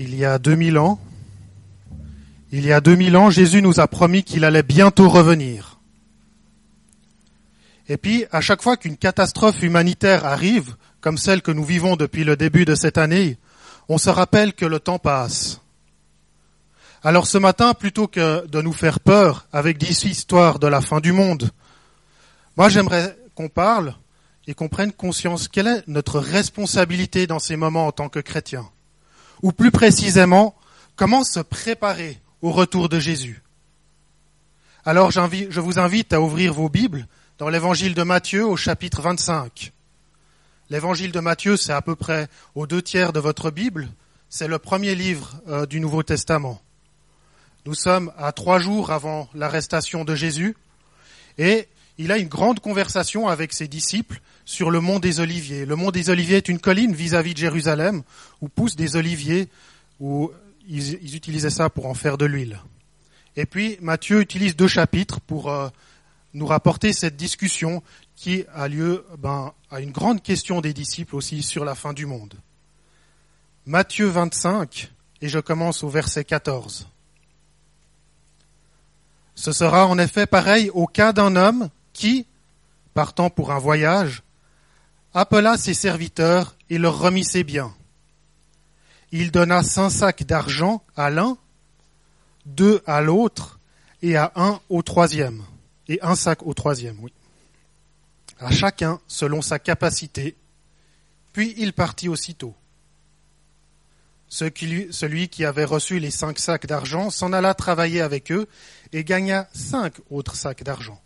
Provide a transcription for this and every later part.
il y a 2000 ans, il y a 2000 ans, Jésus nous a promis qu'il allait bientôt revenir. Et puis, à chaque fois qu'une catastrophe humanitaire arrive, comme celle que nous vivons depuis le début de cette année, on se rappelle que le temps passe. Alors ce matin, plutôt que de nous faire peur avec dix histoires de la fin du monde, moi j'aimerais qu'on parle et qu'on prenne conscience quelle est notre responsabilité dans ces moments en tant que chrétiens ou plus précisément, comment se préparer au retour de Jésus. Alors je vous invite à ouvrir vos Bibles dans l'évangile de Matthieu au chapitre 25. L'évangile de Matthieu, c'est à peu près aux deux tiers de votre Bible, c'est le premier livre euh, du Nouveau Testament. Nous sommes à trois jours avant l'arrestation de Jésus et il a une grande conversation avec ses disciples sur le mont des Oliviers. Le mont des Oliviers est une colline vis-à-vis de Jérusalem où poussent des oliviers, où ils, utilisaient ça pour en faire de l'huile. Et puis Matthieu utilise deux chapitres pour euh, nous rapporter cette discussion qui a lieu ben, à une grande question des disciples aussi sur la fin du monde. Matthieu 25, et je commence au verset 14. Ce sera en effet pareil au cas d'un homme qui, partant pour un voyage, appela ses serviteurs et leur remit ses biens. Il donna cinq sacs d'argent à l'un, deux à l'autre, et à un au troisième, et un sac au troisième, oui. À chacun selon sa capacité, puis il partit aussitôt. Celui qui avait reçu les cinq sacs d'argent s'en alla travailler avec eux et gagna cinq autres sacs d'argent.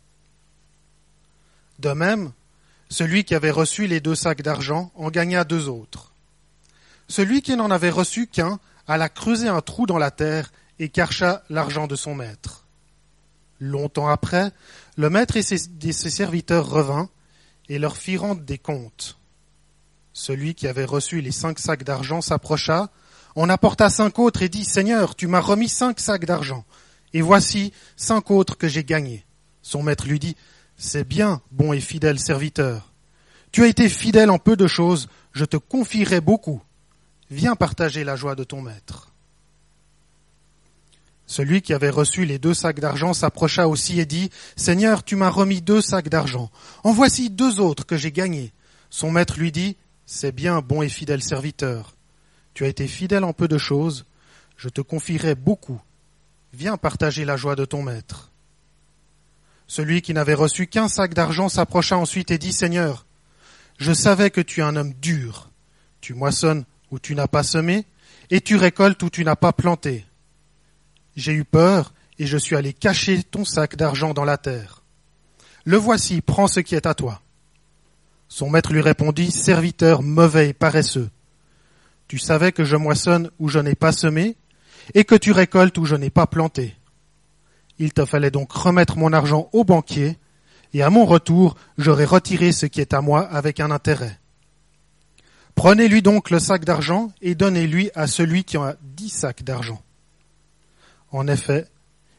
De même, celui qui avait reçu les deux sacs d'argent en gagna deux autres. Celui qui n'en avait reçu qu'un alla creuser un trou dans la terre et cacha l'argent de son maître. Longtemps après, le maître et ses, serviteurs revinrent et leur fit rendre des comptes. Celui qui avait reçu les cinq sacs d'argent s'approcha, en apporta cinq autres et dit, Seigneur, tu m'as remis cinq sacs d'argent, et voici cinq autres que j'ai gagnés. Son maître lui dit, c'est bien, bon et fidèle serviteur. Tu as été fidèle en peu de choses, je te confierai beaucoup. Viens partager la joie de ton maître. Celui qui avait reçu les deux sacs d'argent s'approcha aussi et dit, Seigneur, tu m'as remis deux sacs d'argent. En voici deux autres que j'ai gagnés. Son maître lui dit, C'est bien, bon et fidèle serviteur. Tu as été fidèle en peu de choses, je te confierai beaucoup. Viens partager la joie de ton maître. Celui qui n'avait reçu qu'un sac d'argent s'approcha ensuite et dit, Seigneur, je savais que tu es un homme dur. Tu moissonnes où tu n'as pas semé, et tu récoltes où tu n'as pas planté. J'ai eu peur, et je suis allé cacher ton sac d'argent dans la terre. Le voici, prends ce qui est à toi. Son maître lui répondit, Serviteur mauvais et paresseux. Tu savais que je moissonne où je n'ai pas semé, et que tu récoltes où je n'ai pas planté. Il te fallait donc remettre mon argent au banquier, et à mon retour, j'aurai retiré ce qui est à moi avec un intérêt. Prenez-lui donc le sac d'argent et donnez-lui à celui qui a dix sacs d'argent. En effet,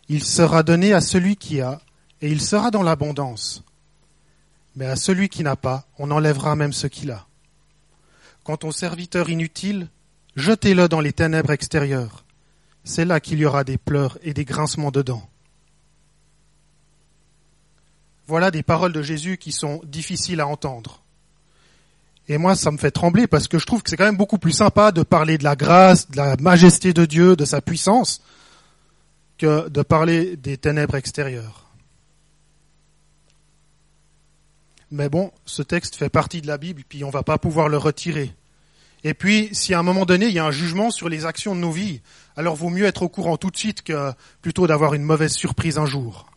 il sera donné à celui qui a, et il sera dans l'abondance. Mais à celui qui n'a pas, on enlèvera même ce qu'il a. Quant au serviteur inutile, jetez-le dans les ténèbres extérieures. C'est là qu'il y aura des pleurs et des grincements de dents. Voilà des paroles de Jésus qui sont difficiles à entendre. Et moi, ça me fait trembler parce que je trouve que c'est quand même beaucoup plus sympa de parler de la grâce, de la majesté de Dieu, de sa puissance, que de parler des ténèbres extérieures. Mais bon, ce texte fait partie de la Bible, puis on va pas pouvoir le retirer. Et puis, si à un moment donné, il y a un jugement sur les actions de nos vies, alors vaut mieux être au courant tout de suite que plutôt d'avoir une mauvaise surprise un jour.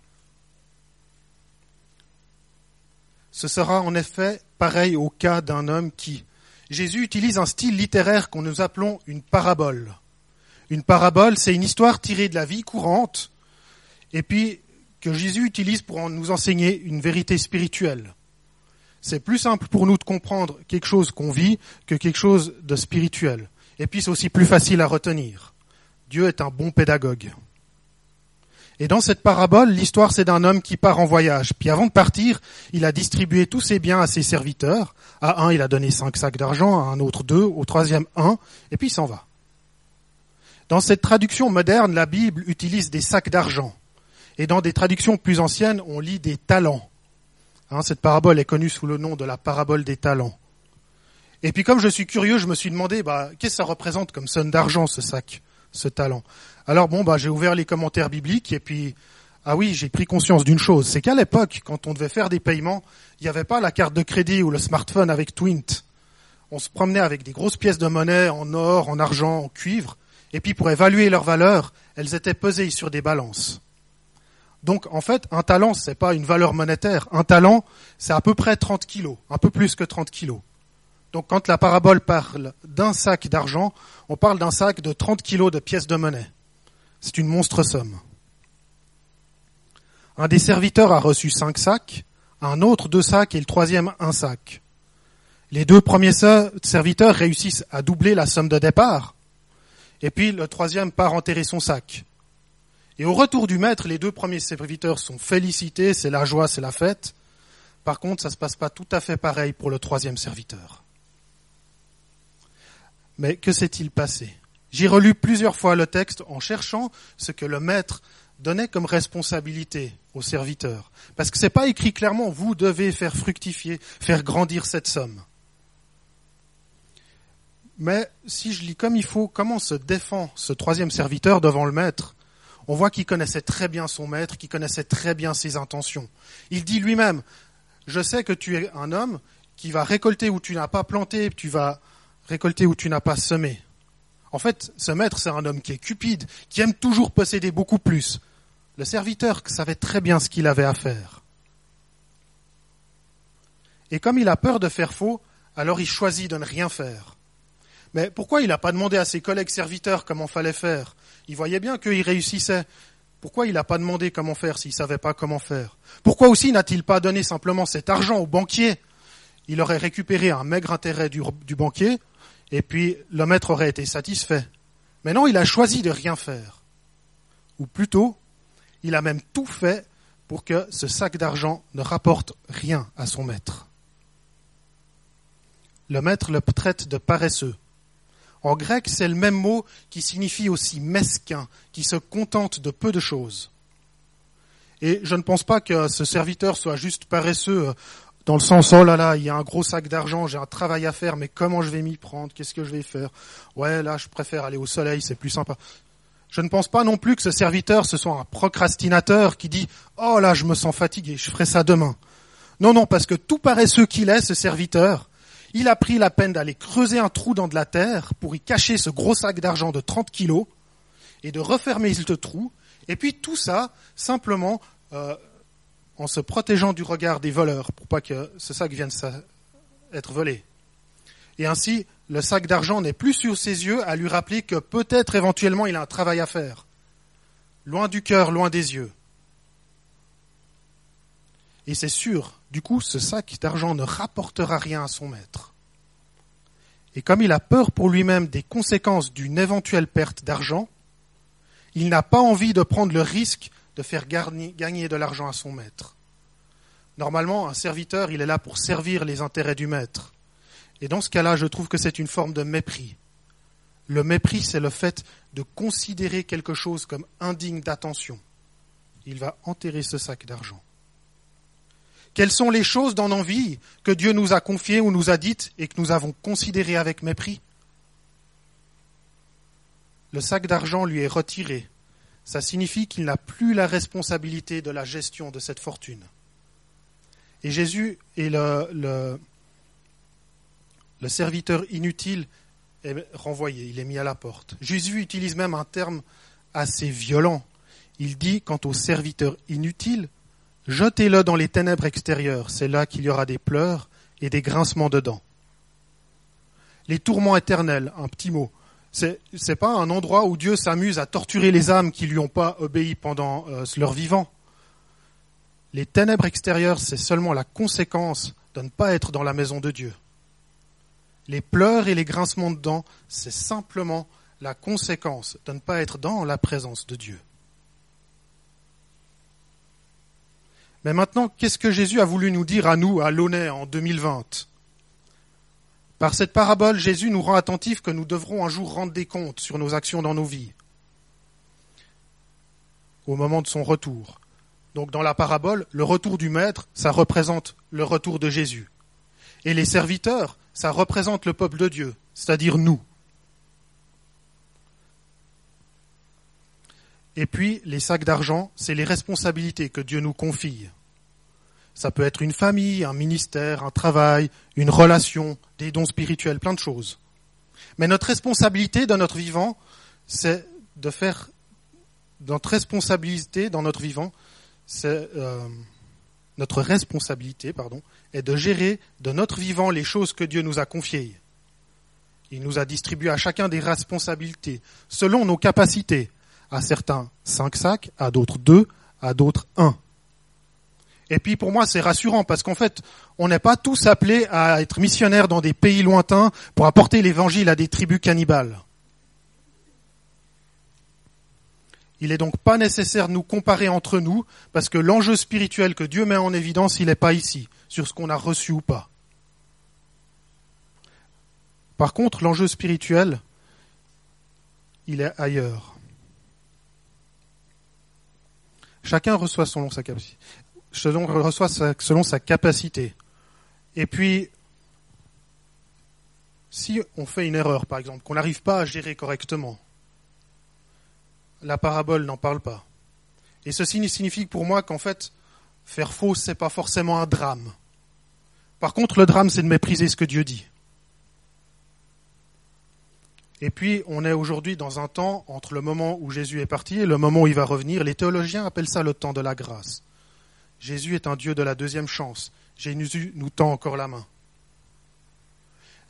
Ce sera en effet pareil au cas d'un homme qui. Jésus utilise un style littéraire qu'on nous appelons une parabole. Une parabole, c'est une histoire tirée de la vie courante, et puis que Jésus utilise pour nous enseigner une vérité spirituelle. C'est plus simple pour nous de comprendre quelque chose qu'on vit que quelque chose de spirituel. Et puis c'est aussi plus facile à retenir. Dieu est un bon pédagogue. Et dans cette parabole, l'histoire c'est d'un homme qui part en voyage. Puis avant de partir, il a distribué tous ses biens à ses serviteurs. À un, il a donné cinq sacs d'argent, à un autre deux, au troisième un, et puis il s'en va. Dans cette traduction moderne, la Bible utilise des sacs d'argent. Et dans des traductions plus anciennes, on lit des talents. Hein, cette parabole est connue sous le nom de la parabole des talents. Et puis comme je suis curieux, je me suis demandé, bah, qu'est-ce que ça représente comme somme d'argent, ce sac, ce talent Alors bon, bah, j'ai ouvert les commentaires bibliques et puis, ah oui, j'ai pris conscience d'une chose, c'est qu'à l'époque, quand on devait faire des paiements, il n'y avait pas la carte de crédit ou le smartphone avec Twint. On se promenait avec des grosses pièces de monnaie en or, en argent, en cuivre, et puis pour évaluer leur valeur, elles étaient pesées sur des balances. Donc en fait, un talent, c'est pas une valeur monétaire. Un talent, c'est à peu près 30 kilos, un peu plus que 30 kilos. Donc quand la parabole parle d'un sac d'argent, on parle d'un sac de 30 kilos de pièces de monnaie. C'est une monstre somme. Un des serviteurs a reçu cinq sacs, un autre deux sacs et le troisième un sac. Les deux premiers serviteurs réussissent à doubler la somme de départ, et puis le troisième part enterrer son sac. Et au retour du maître, les deux premiers serviteurs sont félicités, c'est la joie, c'est la fête. Par contre, ça ne se passe pas tout à fait pareil pour le troisième serviteur. Mais que s'est-il passé? J'ai relu plusieurs fois le texte en cherchant ce que le maître donnait comme responsabilité aux serviteurs. Parce que ce n'est pas écrit clairement, vous devez faire fructifier, faire grandir cette somme. Mais si je lis comme il faut, comment se défend ce troisième serviteur devant le maître? On voit qu'il connaissait très bien son maître, qu'il connaissait très bien ses intentions. Il dit lui-même, je sais que tu es un homme qui va récolter où tu n'as pas planté, tu vas récolter où tu n'as pas semé. En fait, ce maître, c'est un homme qui est cupide, qui aime toujours posséder beaucoup plus. Le serviteur savait très bien ce qu'il avait à faire. Et comme il a peur de faire faux, alors il choisit de ne rien faire. Mais pourquoi il n'a pas demandé à ses collègues serviteurs comment fallait faire? Il voyait bien qu'il réussissait. Pourquoi il n'a pas demandé comment faire s'il ne savait pas comment faire? Pourquoi aussi n'a-t-il pas donné simplement cet argent au banquier? Il aurait récupéré un maigre intérêt du banquier, et puis le maître aurait été satisfait. Mais non, il a choisi de rien faire. Ou plutôt, il a même tout fait pour que ce sac d'argent ne rapporte rien à son maître. Le maître le traite de paresseux. En grec, c'est le même mot qui signifie aussi mesquin, qui se contente de peu de choses. Et je ne pense pas que ce serviteur soit juste paresseux dans le sens oh là là, il y a un gros sac d'argent, j'ai un travail à faire, mais comment je vais m'y prendre? Qu'est-ce que je vais faire? Ouais, là, je préfère aller au soleil, c'est plus sympa. Je ne pense pas non plus que ce serviteur ce soit un procrastinateur qui dit oh là, je me sens fatigué, je ferai ça demain. Non, non, parce que tout paresseux qu'il est, ce serviteur, il a pris la peine d'aller creuser un trou dans de la terre pour y cacher ce gros sac d'argent de 30 kilos et de refermer ce trou. Et puis tout ça, simplement, euh, en se protégeant du regard des voleurs pour pas que ce sac vienne être volé. Et ainsi, le sac d'argent n'est plus sur ses yeux à lui rappeler que peut-être éventuellement il a un travail à faire. Loin du cœur, loin des yeux. Et c'est sûr, du coup, ce sac d'argent ne rapportera rien à son maître. Et comme il a peur pour lui-même des conséquences d'une éventuelle perte d'argent, il n'a pas envie de prendre le risque de faire gagner de l'argent à son maître. Normalement, un serviteur, il est là pour servir les intérêts du maître. Et dans ce cas-là, je trouve que c'est une forme de mépris. Le mépris, c'est le fait de considérer quelque chose comme indigne d'attention. Il va enterrer ce sac d'argent. Quelles sont les choses dans nos que Dieu nous a confiées ou nous a dites et que nous avons considérées avec mépris? Le sac d'argent lui est retiré. Ça signifie qu'il n'a plus la responsabilité de la gestion de cette fortune. Et Jésus est le, le, le serviteur inutile est renvoyé, il est mis à la porte. Jésus utilise même un terme assez violent. Il dit, quant au serviteur inutile, Jetez-le dans les ténèbres extérieures, c'est là qu'il y aura des pleurs et des grincements de dents. Les tourments éternels, un petit mot. C'est, n'est pas un endroit où Dieu s'amuse à torturer les âmes qui lui ont pas obéi pendant euh, leur vivant. Les ténèbres extérieures, c'est seulement la conséquence de ne pas être dans la maison de Dieu. Les pleurs et les grincements de dents, c'est simplement la conséquence de ne pas être dans la présence de Dieu. Mais maintenant, qu'est-ce que Jésus a voulu nous dire à nous, à Launay, en 2020 Par cette parabole, Jésus nous rend attentifs que nous devrons un jour rendre des comptes sur nos actions dans nos vies. au moment de son retour. Donc dans la parabole, le retour du maître, ça représente le retour de Jésus. Et les serviteurs, ça représente le peuple de Dieu, c'est-à-dire nous. Et puis, les sacs d'argent, c'est les responsabilités que Dieu nous confie. Ça peut être une famille, un ministère, un travail, une relation, des dons spirituels, plein de choses. Mais notre responsabilité dans notre vivant, c'est de faire notre responsabilité dans notre vivant, c'est euh, notre responsabilité, pardon, est de gérer de notre vivant les choses que Dieu nous a confiées. Il nous a distribué à chacun des responsabilités selon nos capacités. À certains cinq sacs, à d'autres deux, à d'autres un. Et puis pour moi c'est rassurant parce qu'en fait on n'est pas tous appelés à être missionnaires dans des pays lointains pour apporter l'évangile à des tribus cannibales. Il est donc pas nécessaire de nous comparer entre nous, parce que l'enjeu spirituel que Dieu met en évidence, il n'est pas ici, sur ce qu'on a reçu ou pas. Par contre, l'enjeu spirituel, il est ailleurs. Chacun reçoit selon sa capacité. Selon, reçoit selon sa capacité. Et puis, si on fait une erreur, par exemple, qu'on n'arrive pas à gérer correctement, la parabole n'en parle pas. Et ceci signifie pour moi qu'en fait, faire faux, c'est pas forcément un drame. Par contre, le drame, c'est de mépriser ce que Dieu dit. Et puis, on est aujourd'hui dans un temps entre le moment où Jésus est parti et le moment où il va revenir. Les théologiens appellent ça le temps de la grâce. Jésus est un Dieu de la deuxième chance. Jésus nous tend encore la main.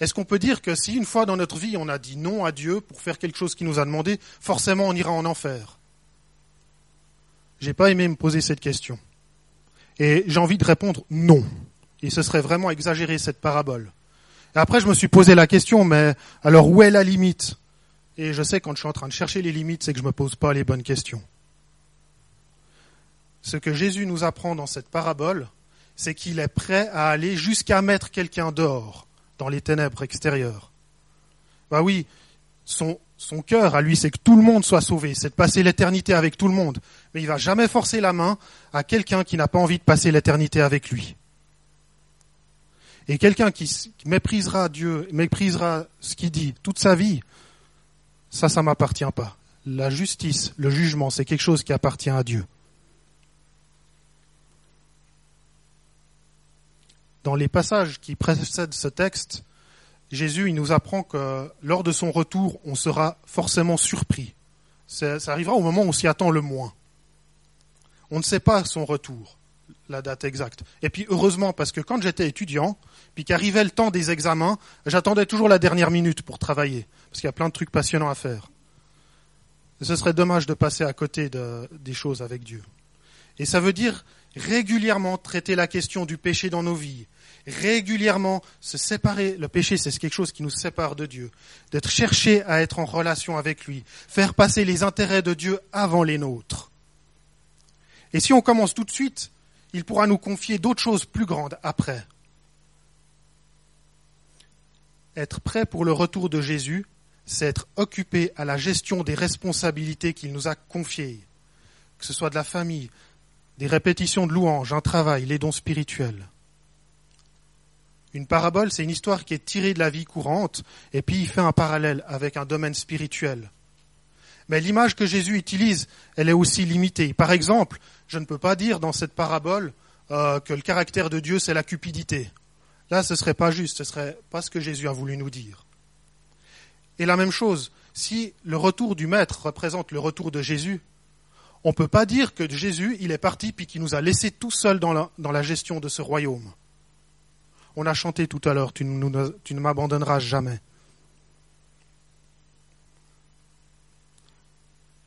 Est-ce qu'on peut dire que si une fois dans notre vie on a dit non à Dieu pour faire quelque chose qu'il nous a demandé, forcément on ira en enfer? J'ai pas aimé me poser cette question. Et j'ai envie de répondre non. Et ce serait vraiment exagérer cette parabole. Après je me suis posé la question, mais alors où est la limite? Et je sais quand je suis en train de chercher les limites, c'est que je me pose pas les bonnes questions. Ce que Jésus nous apprend dans cette parabole, c'est qu'il est prêt à aller jusqu'à mettre quelqu'un dehors dans les ténèbres extérieures. Bah oui, son, cœur à lui, c'est que tout le monde soit sauvé, c'est de passer l'éternité avec tout le monde. Mais il va jamais forcer la main à quelqu'un qui n'a pas envie de passer l'éternité avec lui. Et quelqu'un qui méprisera Dieu, méprisera ce qu'il dit toute sa vie, ça, ça m'appartient pas. La justice, le jugement, c'est quelque chose qui appartient à Dieu. Dans les passages qui précèdent ce texte, Jésus il nous apprend que lors de son retour, on sera forcément surpris. Ça, arrivera au moment où on s'y attend le moins. On ne sait pas son retour, la date exacte. Et puis heureusement, parce que quand j'étais étudiant, puis qu'arrivait le temps des examens, j'attendais toujours la dernière minute pour travailler, parce qu'il y a plein de trucs passionnants à faire. ce serait dommage de passer à côté de, des choses avec Dieu. Et ça veut dire régulièrement traiter la question du péché dans nos vies, régulièrement se séparer. Le péché, c'est quelque chose qui nous sépare de Dieu. D'être cherché à être en relation avec lui. Faire passer les intérêts de Dieu avant les nôtres. Et si on commence tout de suite, il pourra nous confier d'autres choses plus grandes après. Être prêt pour le retour de Jésus, c'est être occupé à la gestion des responsabilités qu'il nous a confiées, que ce soit de la famille, des répétitions de louanges, un travail, les dons spirituels. Une parabole, c'est une histoire qui est tirée de la vie courante, et puis il fait un parallèle avec un domaine spirituel. Mais l'image que Jésus utilise, elle est aussi limitée. Par exemple, je ne peux pas dire dans cette parabole euh, que le caractère de Dieu, c'est la cupidité. Là, ce serait pas juste, ce serait pas ce que Jésus a voulu nous dire. Et la même chose, si le retour du Maître représente le retour de Jésus, on ne peut pas dire que Jésus, il est parti puis qu'il nous a laissés tout seuls dans la, gestion de ce royaume. On a chanté tout à l'heure, tu, tu ne m'abandonneras jamais.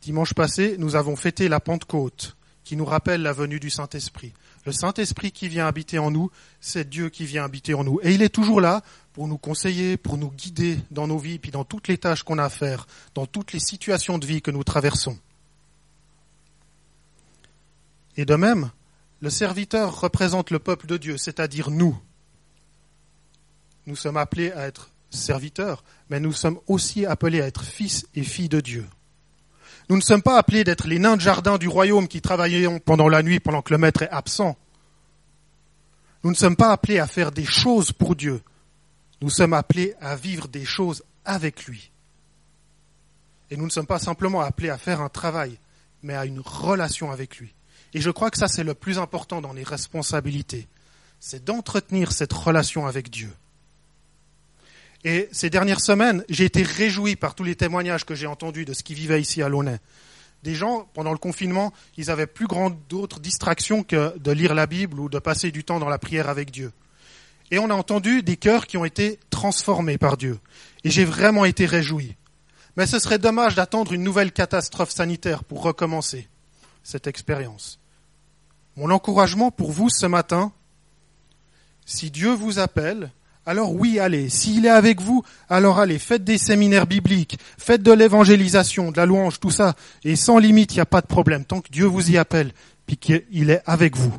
Dimanche passé, nous avons fêté la Pentecôte, qui nous rappelle la venue du Saint-Esprit. Le Saint-Esprit qui vient habiter en nous, c'est Dieu qui vient habiter en nous. Et il est toujours là pour nous conseiller, pour nous guider dans nos vies, puis dans toutes les tâches qu'on a à faire, dans toutes les situations de vie que nous traversons. Et de même, le serviteur représente le peuple de Dieu, c'est-à-dire nous. Nous sommes appelés à être serviteurs, mais nous sommes aussi appelés à être fils et filles de Dieu. Nous ne sommes pas appelés d'être les nains de jardin du royaume qui travaillons pendant la nuit pendant que le maître est absent. Nous ne sommes pas appelés à faire des choses pour Dieu. Nous sommes appelés à vivre des choses avec lui. Et nous ne sommes pas simplement appelés à faire un travail, mais à une relation avec lui. Et je crois que ça, c'est le plus important dans les responsabilités. C'est d'entretenir cette relation avec Dieu. Et ces dernières semaines, j'ai été réjoui par tous les témoignages que j'ai entendus de ce qui vivait ici à Launay. Des gens, pendant le confinement, ils avaient plus grande d'autres distractions que de lire la Bible ou de passer du temps dans la prière avec Dieu. Et on a entendu des cœurs qui ont été transformés par Dieu. Et j'ai vraiment été réjoui. Mais ce serait dommage d'attendre une nouvelle catastrophe sanitaire pour recommencer cette expérience. Mon encouragement pour vous ce matin, si Dieu vous appelle, alors oui, allez. S'il est avec vous, alors allez, faites des séminaires bibliques, faites de l'évangélisation, de la louange, tout ça, et sans limite, il n'y a pas de problème, tant que Dieu vous y appelle, puis qu'il est avec vous.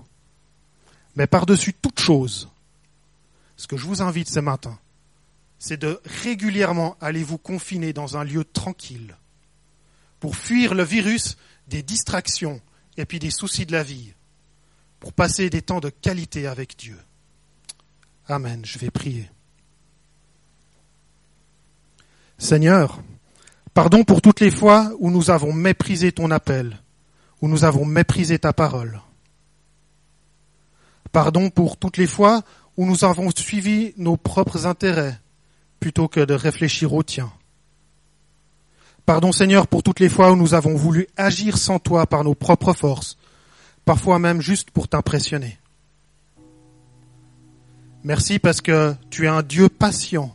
Mais par-dessus toute chose, ce que je vous invite ce matin, c'est de régulièrement aller vous confiner dans un lieu tranquille, pour fuir le virus des distractions et puis des soucis de la vie, pour passer des temps de qualité avec Dieu. Amen. Je vais prier. Seigneur, pardon pour toutes les fois où nous avons méprisé ton appel, où nous avons méprisé ta parole. Pardon pour toutes les fois où nous avons suivi nos propres intérêts plutôt que de réfléchir au tien. Pardon Seigneur pour toutes les fois où nous avons voulu agir sans toi par nos propres forces, parfois même juste pour t'impressionner. Merci parce que tu es un Dieu patient.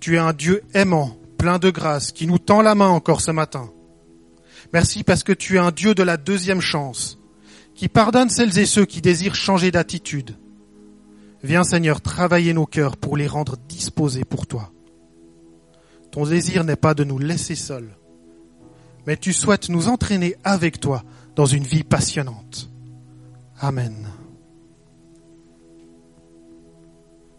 Tu es un Dieu aimant, plein de grâce, qui nous tend la main encore ce matin. Merci parce que tu es un Dieu de la deuxième chance, qui pardonne celles et ceux qui désirent changer d'attitude. Viens Seigneur travailler nos cœurs pour les rendre disposés pour toi. Ton désir n'est pas de nous laisser seuls, mais tu souhaites nous entraîner avec toi dans une vie passionnante. Amen.